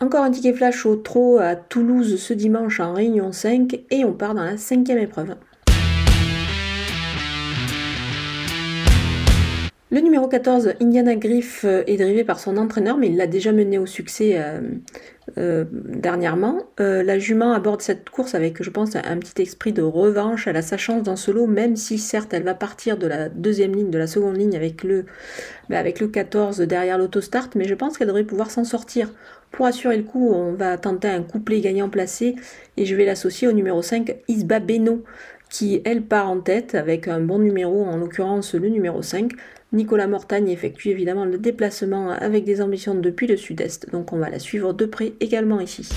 Encore un ticket flash au trot à Toulouse ce dimanche en Réunion 5 et on part dans la cinquième épreuve. Le numéro 14, Indiana Griff, euh, est drivé par son entraîneur, mais il l'a déjà mené au succès euh, euh, dernièrement. la jument aborde cette course avec, je pense, un, petit esprit de revanche. Elle a sa chance dans ce lot, même si certes elle va partir de la deuxième ligne, de la seconde ligne avec le, bah, avec le 14 derrière l'autostart, mais je pense qu'elle devrait pouvoir s'en sortir. Pour assurer le coup, on va tenter un couplet gagnant placé et je vais l'associer au numéro 5, Isba Beno, qui elle part en tête avec un bon numéro, en l'occurrence le numéro 5. Nicolas Mortagne effectue évidemment le déplacement avec des ambitions depuis le sud-est, donc on va la suivre de près également ici.